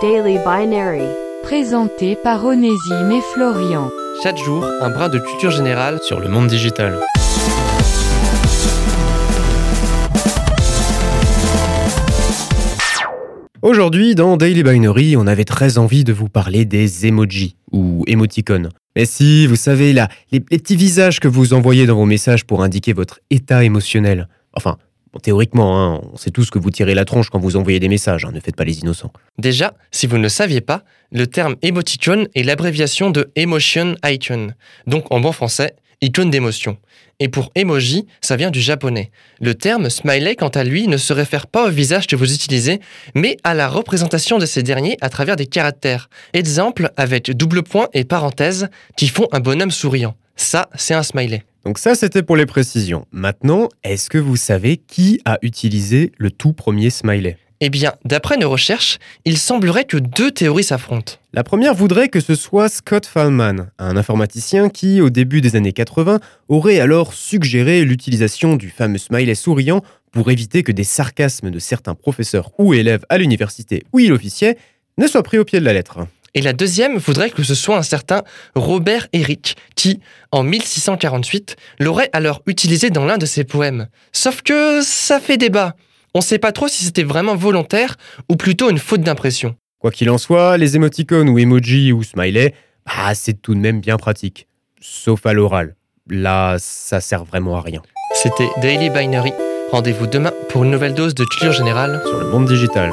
Daily Binary. Présenté par Onésime et Florian. Chaque jour, un brin de culture générale sur le monde digital. Aujourd'hui, dans Daily Binary, on avait très envie de vous parler des emojis ou émoticônes. Mais si, vous savez, là, les, les petits visages que vous envoyez dans vos messages pour indiquer votre état émotionnel. Enfin, théoriquement, hein, on sait tous que vous tirez la tronche quand vous envoyez des messages, hein, ne faites pas les innocents. Déjà, si vous ne le saviez pas, le terme emoticon est l'abréviation de emotion icon, donc en bon français, icône d'émotion. Et pour emoji, ça vient du japonais. Le terme smiley, quant à lui, ne se réfère pas au visage que vous utilisez, mais à la représentation de ces derniers à travers des caractères. Exemple avec double point et parenthèse qui font un bonhomme souriant. Ça, c'est un smiley. Donc ça, c'était pour les précisions. Maintenant, est-ce que vous savez qui a utilisé le tout premier smiley? Eh bien, d'après nos recherches, il semblerait que deux théories s'affrontent. La première voudrait que ce soit Scott Fallman, un informaticien qui, au début des années 80, aurait alors suggéré l'utilisation du fameux smiley souriant pour éviter que des sarcasmes de certains professeurs ou élèves à l'université où il officiait ne soient pris au pied de la lettre. Et la deuxième voudrait que ce soit un certain Robert Herrick qui, en 1648, l'aurait alors utilisé dans l'un de ses poèmes. Sauf que ça fait débat. On sait pas trop si c'était vraiment volontaire ou plutôt une faute d'impression. Quoi qu'il en soit, les émoticônes ou emojis ou smiley, bah, c'est tout de même bien pratique. Sauf à l'oral. Là, ça sert vraiment à rien. C'était Daily Binary. Rendez-vous demain pour une nouvelle dose de culture générale Sur le monde digital.